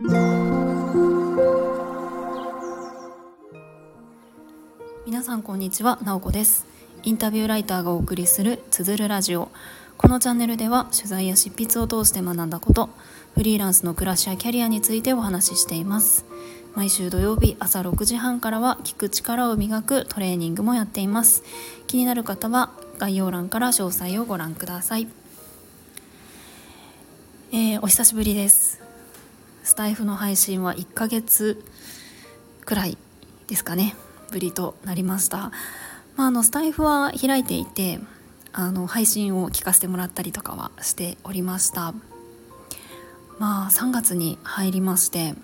皆さんこんにちは、なおこです。インタビューライターがお送りするつづるラジオ。このチャンネルでは取材や執筆を通して学んだことフリーランスの暮らしやキャリアについてお話ししています。毎週土曜日朝6時半からは聞く力を磨くトレーニングもやっています。気になる方は概要欄から詳細をご覧ください、えー、お久しぶりです。スタイフの配信は1ヶ月くらいですかねぶりとなりました、まあ、あのスタイフは開いていてあの配信を聞かせてもらったりとかはしておりました。まあ3月に入りまして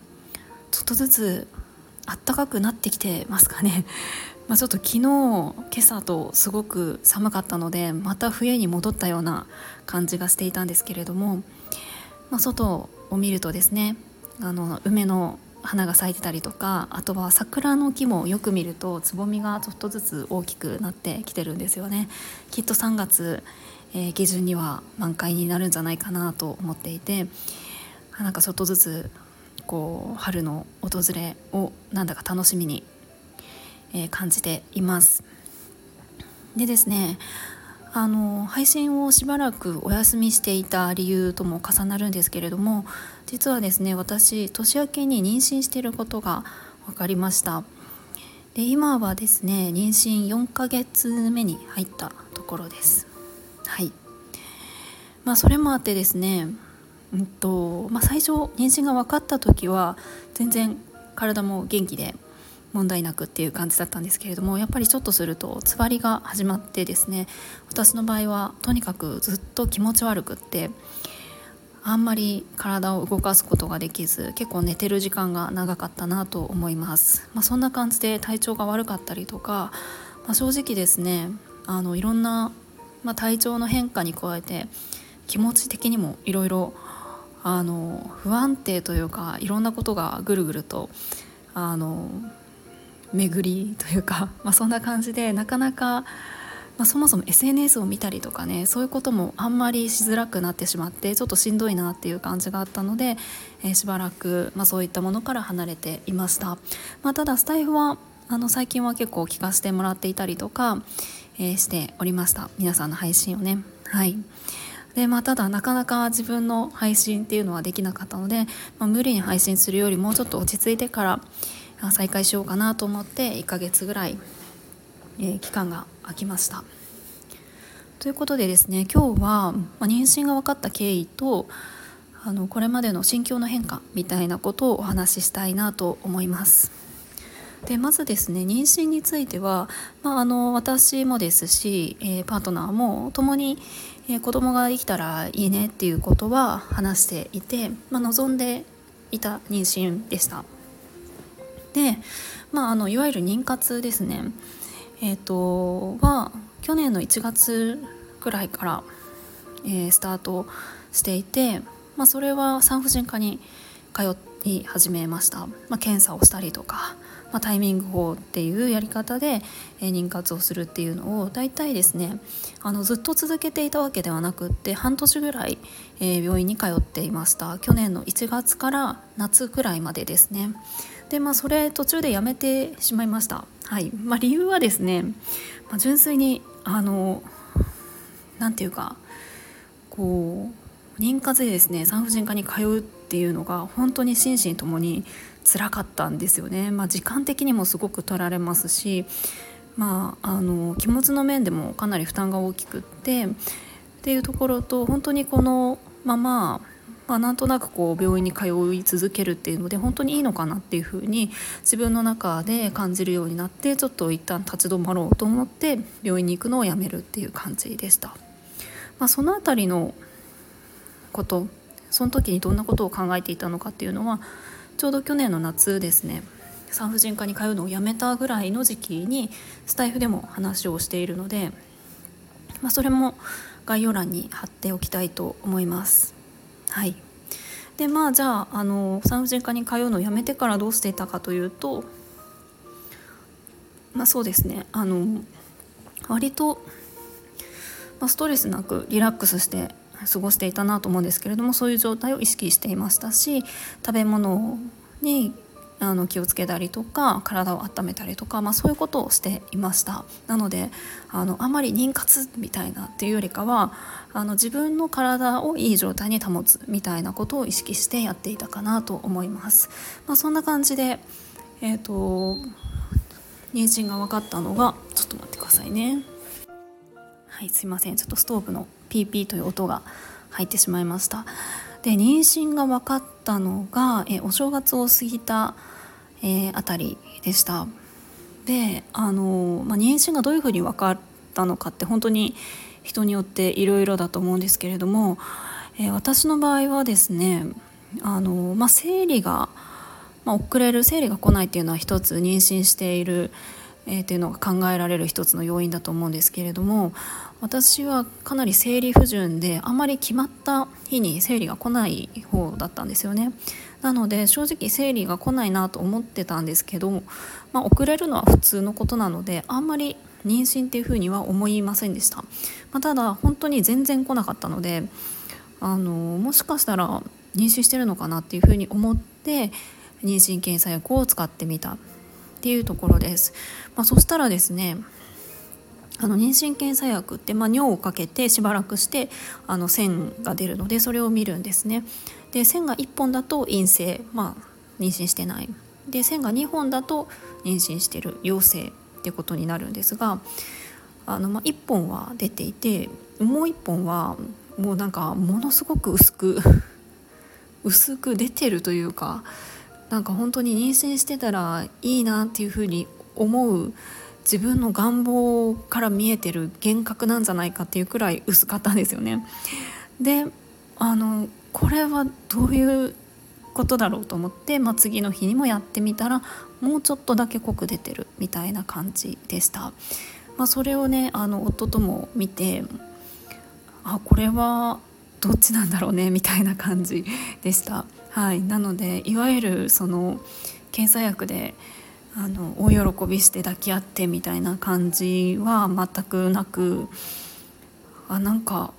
ちょっとずつ暖かくなってきてますかね。まあ、ちょっと昨日今朝とすごく寒かったのでまた冬に戻ったような感じがしていたんですけれども、まあ、外を見るとですねあの梅の花が咲いてたりとかあとは桜の木もよく見るとつぼみがちょっとずつ大きくなってきてるんですよね。きっと3月、えー、下旬には満開になるんじゃないかなと思っていてなんかちょっとずつこう春の訪れをなんだか楽しみに、えー、感じています。でですねあの配信をしばらくお休みしていた理由とも重なるんですけれども実はですね私年明けに妊娠していることが分かりました。で今はですね妊娠4ヶ月目に入ったところです。はい。まあそれもあってですねうんとまあ、最初妊娠が分かった時は全然体も元気で問題なくっていう感じだったんですけれどもやっぱりちょっとするとつわりが始まってですね私の場合はとにかくずっと気持ち悪くってあんまり体を動かすことができず結構寝てる時間が長かったなと思います、まあ、そんな感じで体調が悪かったりとか、まあ、正直ですねあのいろんな、まあ、体調の変化に加えて気持ち的にもいろいろ不安定というかいろんなことがぐるぐるとあの巡りというか、まあ、そんな感じでなかなか、まあ、そもそも SNS を見たりとかねそういうこともあんまりしづらくなってしまってちょっとしんどいなっていう感じがあったので、えー、しばらく、まあ、そういったものから離れていました、まあ、ただスタイフはあの最近は結構聞かせてもらっていたりとか、えー、しておりました。皆さんの配信をね。はい。でまあ、ただなかなか自分の配信っていうのはできなかったので、まあ、無理に配信するよりもうちょっと落ち着いてから再開しようかなと思って1ヶ月ぐらい、えー、期間が空きました。ということでですね今日は、まあ、妊娠が分かった経緯とあのこれまでの心境の変化みたいなことをお話ししたいなと思います。でまずですね妊娠については、まあ、あの私もですし、えー、パートナーも共に、えー、子供ができたらいいねっていうことは話していて、まあ、望んでいた妊娠でした。で、まあ、あのいわゆる妊活ですね、えーと、は去年の1月くらいから、えー、スタートしていて、まあ、それは産婦人科に通い始めました、まあ、検査をしたりとか、まあ、タイミング法っていうやり方で、えー、妊活をするっていうのを大体ですねあのずっと続けていたわけではなくって半年ぐらい、えー、病院に通っていました。去年の1月から夏くらいまでですね。でまあそれ途中でやめてしまいました。はい。まあ、理由はですね、まあ、純粋にあの何て言うかこう妊活でですね。産婦人科に通うっていうのが本当に心身ともに辛かったんですよね、まあ、時間的にもすごく取られますし、まあ、あの気持ちの面でもかなり負担が大きくってっていうところと本当にこのまままあ、なんとなくこう病院に通い続けるっていうので本当にいいのかなっていうふうに自分の中で感じるようになってちょっと一旦立ち止まろうと思って病院に行くのをやめるっていう感じでした。まあ、その辺りのことその時にどんなことを考えていたのかっていうのはちょうど去年の夏ですね産婦人科に通うのをやめたぐらいの時期にスタイフでも話をしているので、まあ、それも概要欄に貼っておきたいと思います。はい。でまあじゃああの産婦人科に通うのをやめてからどうしていたかというとまあそうですね。あの割と、まあ、ストレスなくリラックスして過ごしていたなと思うんですけれどもそういう状態を意識していましたし食べ物にあの気をつけたりとか体を温めたりとか、まあ、そういうことをしていました。なのであのあまり妊活みたいなっていうよりかはあの自分の体をいい状態に保つみたいなことを意識してやっていたかなと思います、まあ、そんな感じでえっ、ー、と妊娠が分かったのがちょっと待ってくださいね。はいすいません。ちょっとストーブのピーピーという音が入ってしまいました。で妊娠が分かったのがえお正月を過ぎた、えー、あたりでした。であの、まあ、妊娠がどういうふうに分かったのかって本当に人によっていろいろだと思うんですけれども、えー、私の場合はですねあの、まあ、生理が、まあ、遅れる生理が来ないっていうのは一つ妊娠しているえー、っていうのが考えられる一つの要因だと思うんですけれども私はかなり生理不順であまり決まった日に生理が来ない方だったんですよね。なので正直生理が来ないなと思ってたんですけど、まあ、遅れるのは普通のことなのであんまり妊娠っていうふうには思いませんでした、まあ、ただ本当に全然来なかったのであのもしかしたら妊娠してるのかなっていうふうに思って妊娠検査薬を使ってみたっていうところです。まあ、そしたらですねあの妊娠検査薬って、まあ、尿をかけてしばらくしてあの線が出るのでそれを見るんですね。で線が1本だと陰性、まあ、妊娠してないで線が2本だと妊娠してる陽性ってことになるんですがあの、まあ、1本は出ていてもう1本はもうなんかものすごく薄く 薄く出てるというかなんか本当に妊娠してたらいいなっていうふうに思う自分の願望から見えてる幻覚なんじゃないかっていうくらい薄かったんですよね。であのこれはどういうことだろうと思って、まあ、次の日にもやってみたらもうちょっとだけ濃く出てるみたいな感じでした。まあ、それをねあの夫とも見てあこれはどっちなんだろうねみたいな感じでした。はい、なのでいわゆるその検査薬であの大喜びして抱き合ってみたいな感じは全くなくあなんか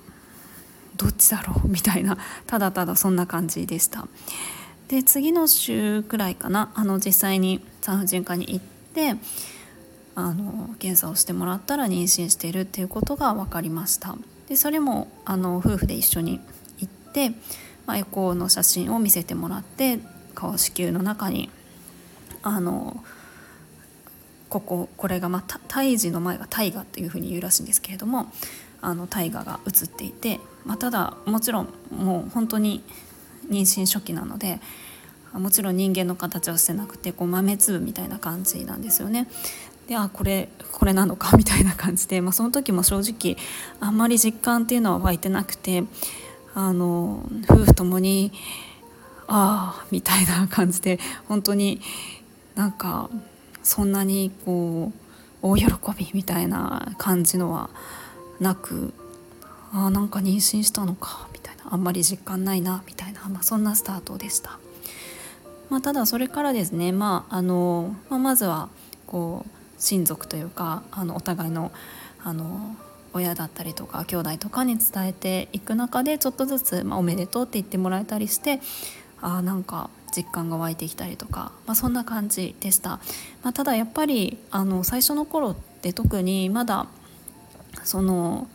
どっちだろうみたいなただただそんな感じでした。で次の週くらいかなあの実際に産婦人科に行ってあの検査をしてもらったら妊娠しているっていうことが分かりました。でそれもあの夫婦で一緒に行ってまあ、エコーの写真を見せてもらって顔子宮の中にあのこここれが、まあ、胎児の前が大河っていうふうに言うらしいんですけれどもあの大河が映っていて、まあ、ただもちろんもう本当に妊娠初期なのでもちろん人間の形はしてなくてこう豆粒みたいな感じなんですよね。であこれこれなのか みたいな感じで、まあ、その時も正直あんまり実感っていうのは湧いてなくてあの夫婦ともにああみたいな感じで本当になんかそんなにこう大喜びみたいな感じのはなくあなんか妊娠したのかみたいなあんまり実感ないなみたいな、まあ、そんなスタートでした。まあ、ただそれからですね、まああのまあ、まずはこう親族というかあのお互いのあの親だったりとか兄弟とかに伝えていく中でちょっとずつ、まあ、おめでとうって言ってもらえたりしてあなんか実感が湧いてきたりとか、まあ、そんな感じでした、まあ、ただやっぱりあの最初の頃って特にまだその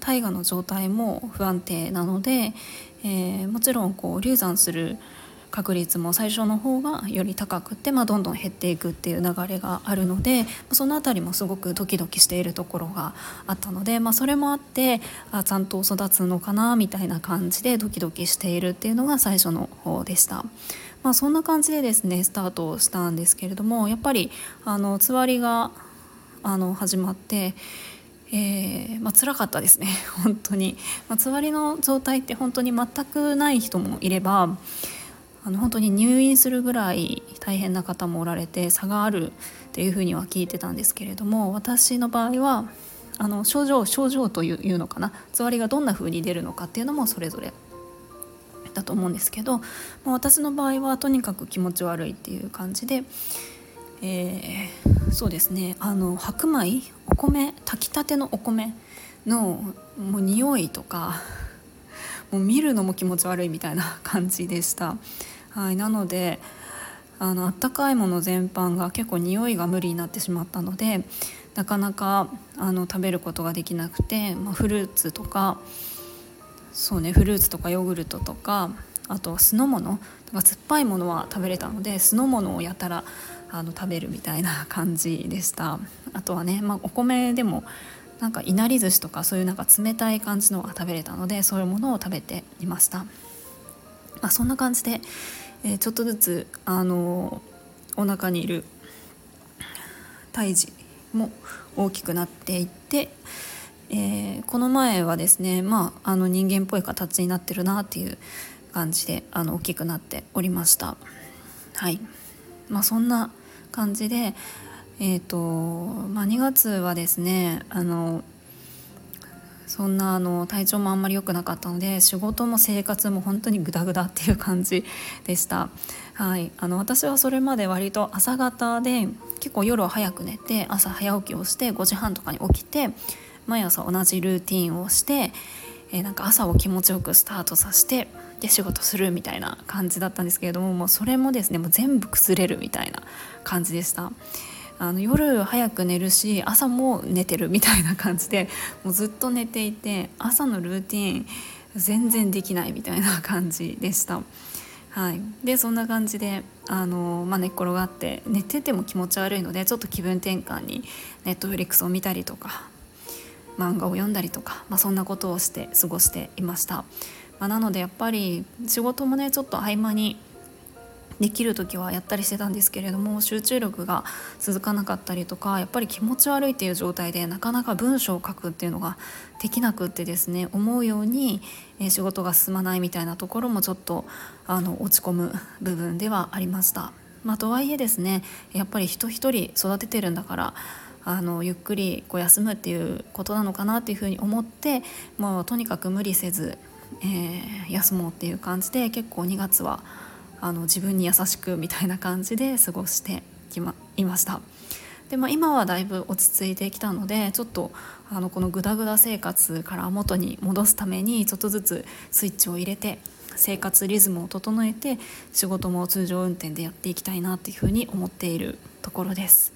大河の状態も不安定なので、えー、もちろんこう流産する確率も最初の方がより高くて、まあ、どんどん減っていくっていう流れがあるのでその辺りもすごくドキドキしているところがあったので、まあ、それもあってあちゃんと育つのかなみたいな感じでドキドキしているっていうのが最初の方でした。まあ、そんな感じでですねスタートしたんですけれどもやっぱりあのつわりがあの始まって。えーまあ辛かったですね 本当に、まあ、つわりの状態って本当に全くない人もいればあの本当に入院するぐらい大変な方もおられて差があるっていうふうには聞いてたんですけれども私の場合はあの症状症状というのかなつわりがどんな風に出るのかっていうのもそれぞれだと思うんですけど、まあ、私の場合はとにかく気持ち悪いっていう感じで、えー、そうですねあの白米お米炊きたてのお米のもう匂いとかもう見るのも気持ち悪いみたいな感じでした。はい、なのであのったかいもの全般が結構匂いが無理になってしまったのでなかなかあの食べることができなくて、まあ、フルーツとかそうねフルーツとかヨーグルトとかあとは酢の物とか酸っぱいものは食べれたので酢の物をやたらあの食べるみたいな感じでした。あとはね、まあ、お米でもなんかいなり寿司とかそういうなんか冷たい感じのが食べれたのでそういうものを食べていました、まあ、そんな感じで、え、ちょっとずつあのお腹にいる胎児も大きくなっていって、えー、この前はですね、まあ、あの人間っぽい形になってるなっていう感じであの大きくなっておりました。はいまあ、そんな感じで、えーとまあ、2月はですねあのそんなあの体調もあんまり良くなかったので仕事も生活も本当にグダグダっていう感じでした。はい、あの私はそれまで割と朝方で結構夜は早く寝て朝早起きをして5時半とかに起きて毎朝同じルーティンをして、えー、なんか朝を気持ちよくスタートさせてで仕事するみたいな感じだったんですけれどももうそれもですねもう全部崩れるみたいな感じでした。あの夜早く寝るし朝も寝てるみたいな感じでもうずっと寝ていて朝のルーティン全然できないみたいな感じでした。はい、でそんな感じであの、まあ、寝っ転がって寝てても気持ち悪いのでちょっと気分転換にネットフリックスを見たりとか漫画を読んだりとか、まあ、そんなことをして過ごしていました、まあ、なのでやっぱり仕事もねちょっと合間にできる時はやったりしてたんですけれども集中力が続かなかったりとかやっぱり気持ち悪いっていう状態でなかなか文章を書くっていうのができなくってですね思うように仕事が進まないみたいなところもちょっとあの落ち込む部分ではありました。まあ、とはいえですねやっぱり人一人育ててるんだからあのゆっくりこう休むっていうことなのかなっていうふうに思ってもうとにかく無理せず、えー、休もうっていう感じで結構2月はあの自分に優しくみたいな感じで過ごしてきま いました。でまあ、今はだいぶ落ち着いてきたのでちょっとあのこのグダグダ生活から元に戻すためにちょっとずつスイッチを入れて生活リズムを整えて仕事も通常運転でやっていきたいなっていうふうに思っているところです。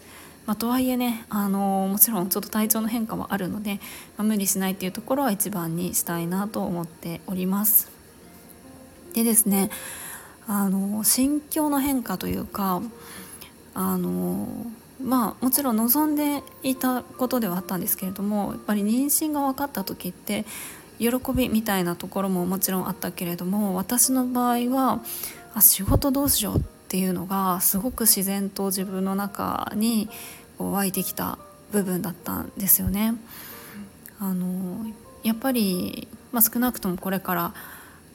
まあ、とはいえね、あのもちろんちょっと体調の変化はあるので、まあ、無理しないっていうところは一番にしたいなと思っております。でですねあの心境の変化というかあのまあもちろん望んでいたことではあったんですけれどもやっぱり妊娠が分かった時って喜びみたいなところももちろんあったけれども私の場合はあ仕事どうしようっていうのがすごく自然と自分の中に湧いてきた部分だったんですよね。あのやっぱり、まあ、少なくともこれから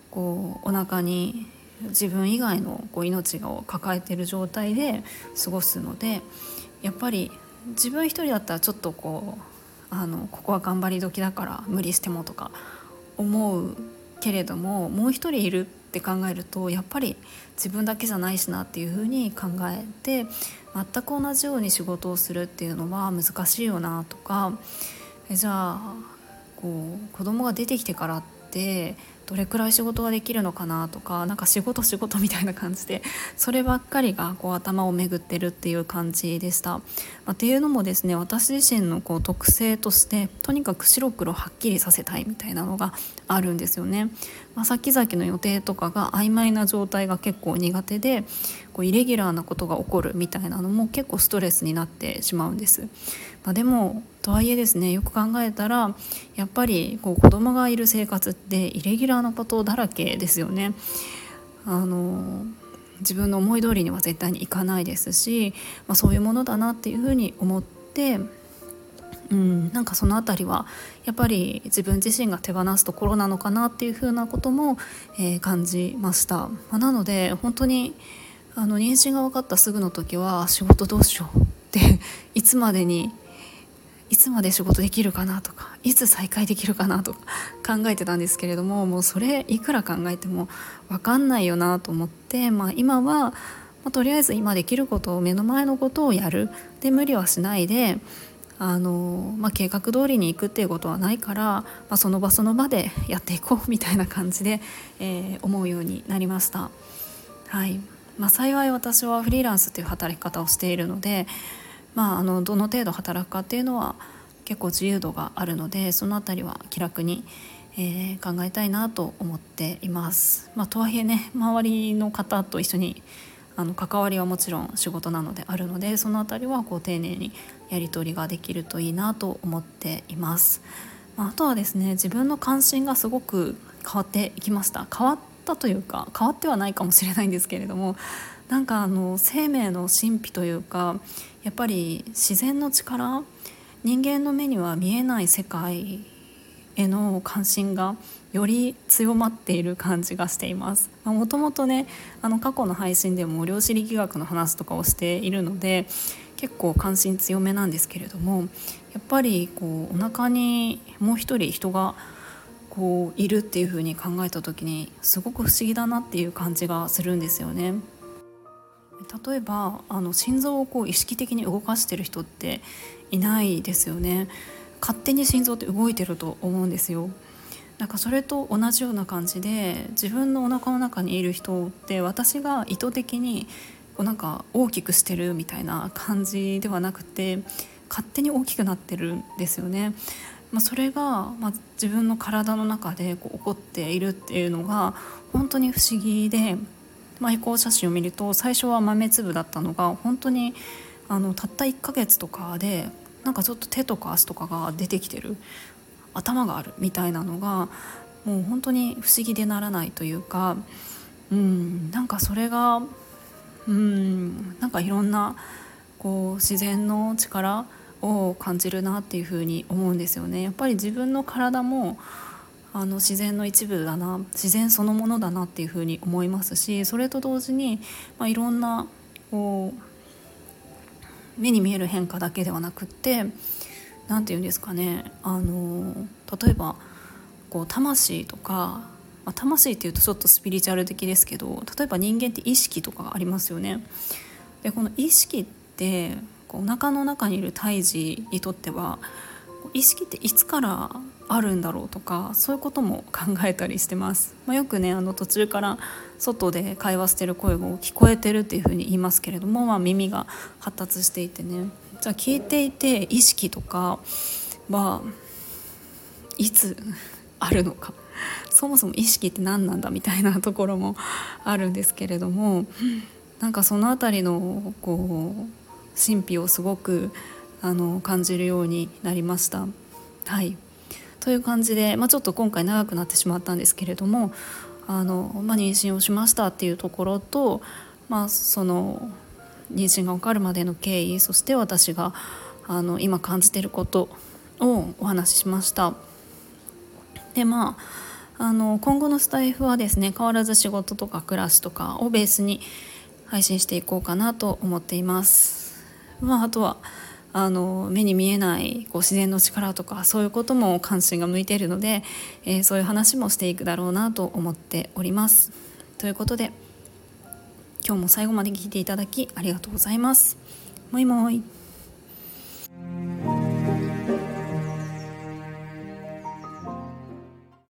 こうお腹に自分以外のこう命を抱えてる状態で過ごすのでやっぱり自分一人だったらちょっとこうあのここは頑張り時だから無理してもとか思うけれどももう一人いるって考えるとやっぱり自分だけじゃないしなっていうふうに考えて全く同じように仕事をするっていうのは難しいよなとかじゃあこう子供が出てきてからってどれくらい仕事ができるのかなとかなんか仕事仕事みたいな感じでそればっかりがこう頭を巡ってるっていう感じでした。まあ、っていうのもですね私自身のこう特性としてとにかく白黒はっきりさせたいみたいなのがあるんですよね。まあ、先々の予定とかが曖昧な状態が結構苦手でこうイレギュラーなことが起こるみたいなのも結構ストレスになってしまうんです。まあ、でもとはいえですねよく考えたらやっぱりこう子供がいる生活ってイレギュラーなことだらけですよね。あの自分の思い通りには絶対にいかないですし、まあ、そういうものだなっていうふうに思って、うん、なんかその辺りはやっぱり自分自身が手放すところなのかなっていうふうなことも、えー、感じました。まあ、なので本当にあの妊娠が分かったすぐの時は仕事どうしようって いつまでにいつまで仕事できるかなとかいつ再開できるかなとか 考えてたんですけれどももうそれいくら考えても分かんないよなと思って、まあ、今は、まあ、とりあえず今できることを目の前のことをやるで無理はしないであの、まあ、計画通りに行くっていうことはないから、まあ、その場その場でやっていこうみたいな感じで、えー、思うようになりました。はいまあ、幸い私はフリーランスという働き方をしているので、まあ、あのどの程度働くかっていうのは結構自由度があるのでその辺りは気楽に、えー、考えたいなと思っています。まあ、とはいえね周りの方と一緒にあの関わりはもちろん仕事なのであるのでその辺りはこう丁寧にやり取りができるといいなと思っています。あ、あとはですね自分の関心がすごく変わっていきました変わったというか変わってはないかもしれないんですけれどもなんかあの生命の神秘というかやっぱり自然の力人間の目には見えない世界への関心がより強まっている感じがしています。もともとねあの過去の配信でも量子力学の話とかをしているので結構関心強めなんですけれどもやっぱりこうお腹にもう一人人がこういるっていう風に考えた時にすごく不思議だなっていう感じがするんですよね。例えばあの心臓をこう意識的に動かしてる人っていないですよね。勝手に心臓って動いてると思うんですよ。なんかそれと同じような感じで自分のお腹の中にいる人って私が意図的にこうなんか大きくしてるみたいな感じではなくて勝手に大きくなってるんですよね。まあ、それが、まあ、自分の体の中でこう起こっているっていうのが本当に不思議で、まあ、移行写真を見ると最初は豆粒だったのが本当にあのたった1ヶ月とかでなんかちょっと手とか足とかが出てきてる頭があるみたいなのがもう本当に不思議でならないというかうんなんかそれがうんなんかいろんなこう自然の力を感じるなっていうふうに思うんですよね。やっぱり自分の体もあの自然の一部だな自然そのものだなっていうふうに思いますしそれと同時に、まあ、いろんなこう目に見える変化だけではなくって何て言うんですかね。あの例えばこう魂とか、まあ、魂っていうとちょっとスピリチュアル的ですけど例えば人間って意識とかありますよね。でこの意識ってこうお腹の中にいる胎児にとっては意識っていつからあるんだろうとかそういうことも考えたりしてます、まあ、よくねあの途中から外で会話してる声が聞こえてるっていうふうに言いますけれども、まあ、耳が発達していてね。じゃあ聞いていて意識とかはいつあるのか そもそも意識って何なんだみたいなところもあるんですけれどもなんかその辺りのこう神秘をすごくあの感じるようになりました。はいという感じで、まあ、ちょっと今回長くなってしまったんですけれどもあの、まあ、妊娠をしましたっていうところと、まあ、その妊娠が分かるまでの経緯そして私があの今感じていることをお話ししました。でまああの今後のスタイフはですね変わらず仕事とか暮らしとかをベースに配信していこうかなと思っています。まああとはあの目に見えないこう自然の力とかそういうことも関心が向いているので、えー、そういう話もしていくだろうなと思っております。ということで今日も最後まで聞いていただきありがとうございます。もいもい。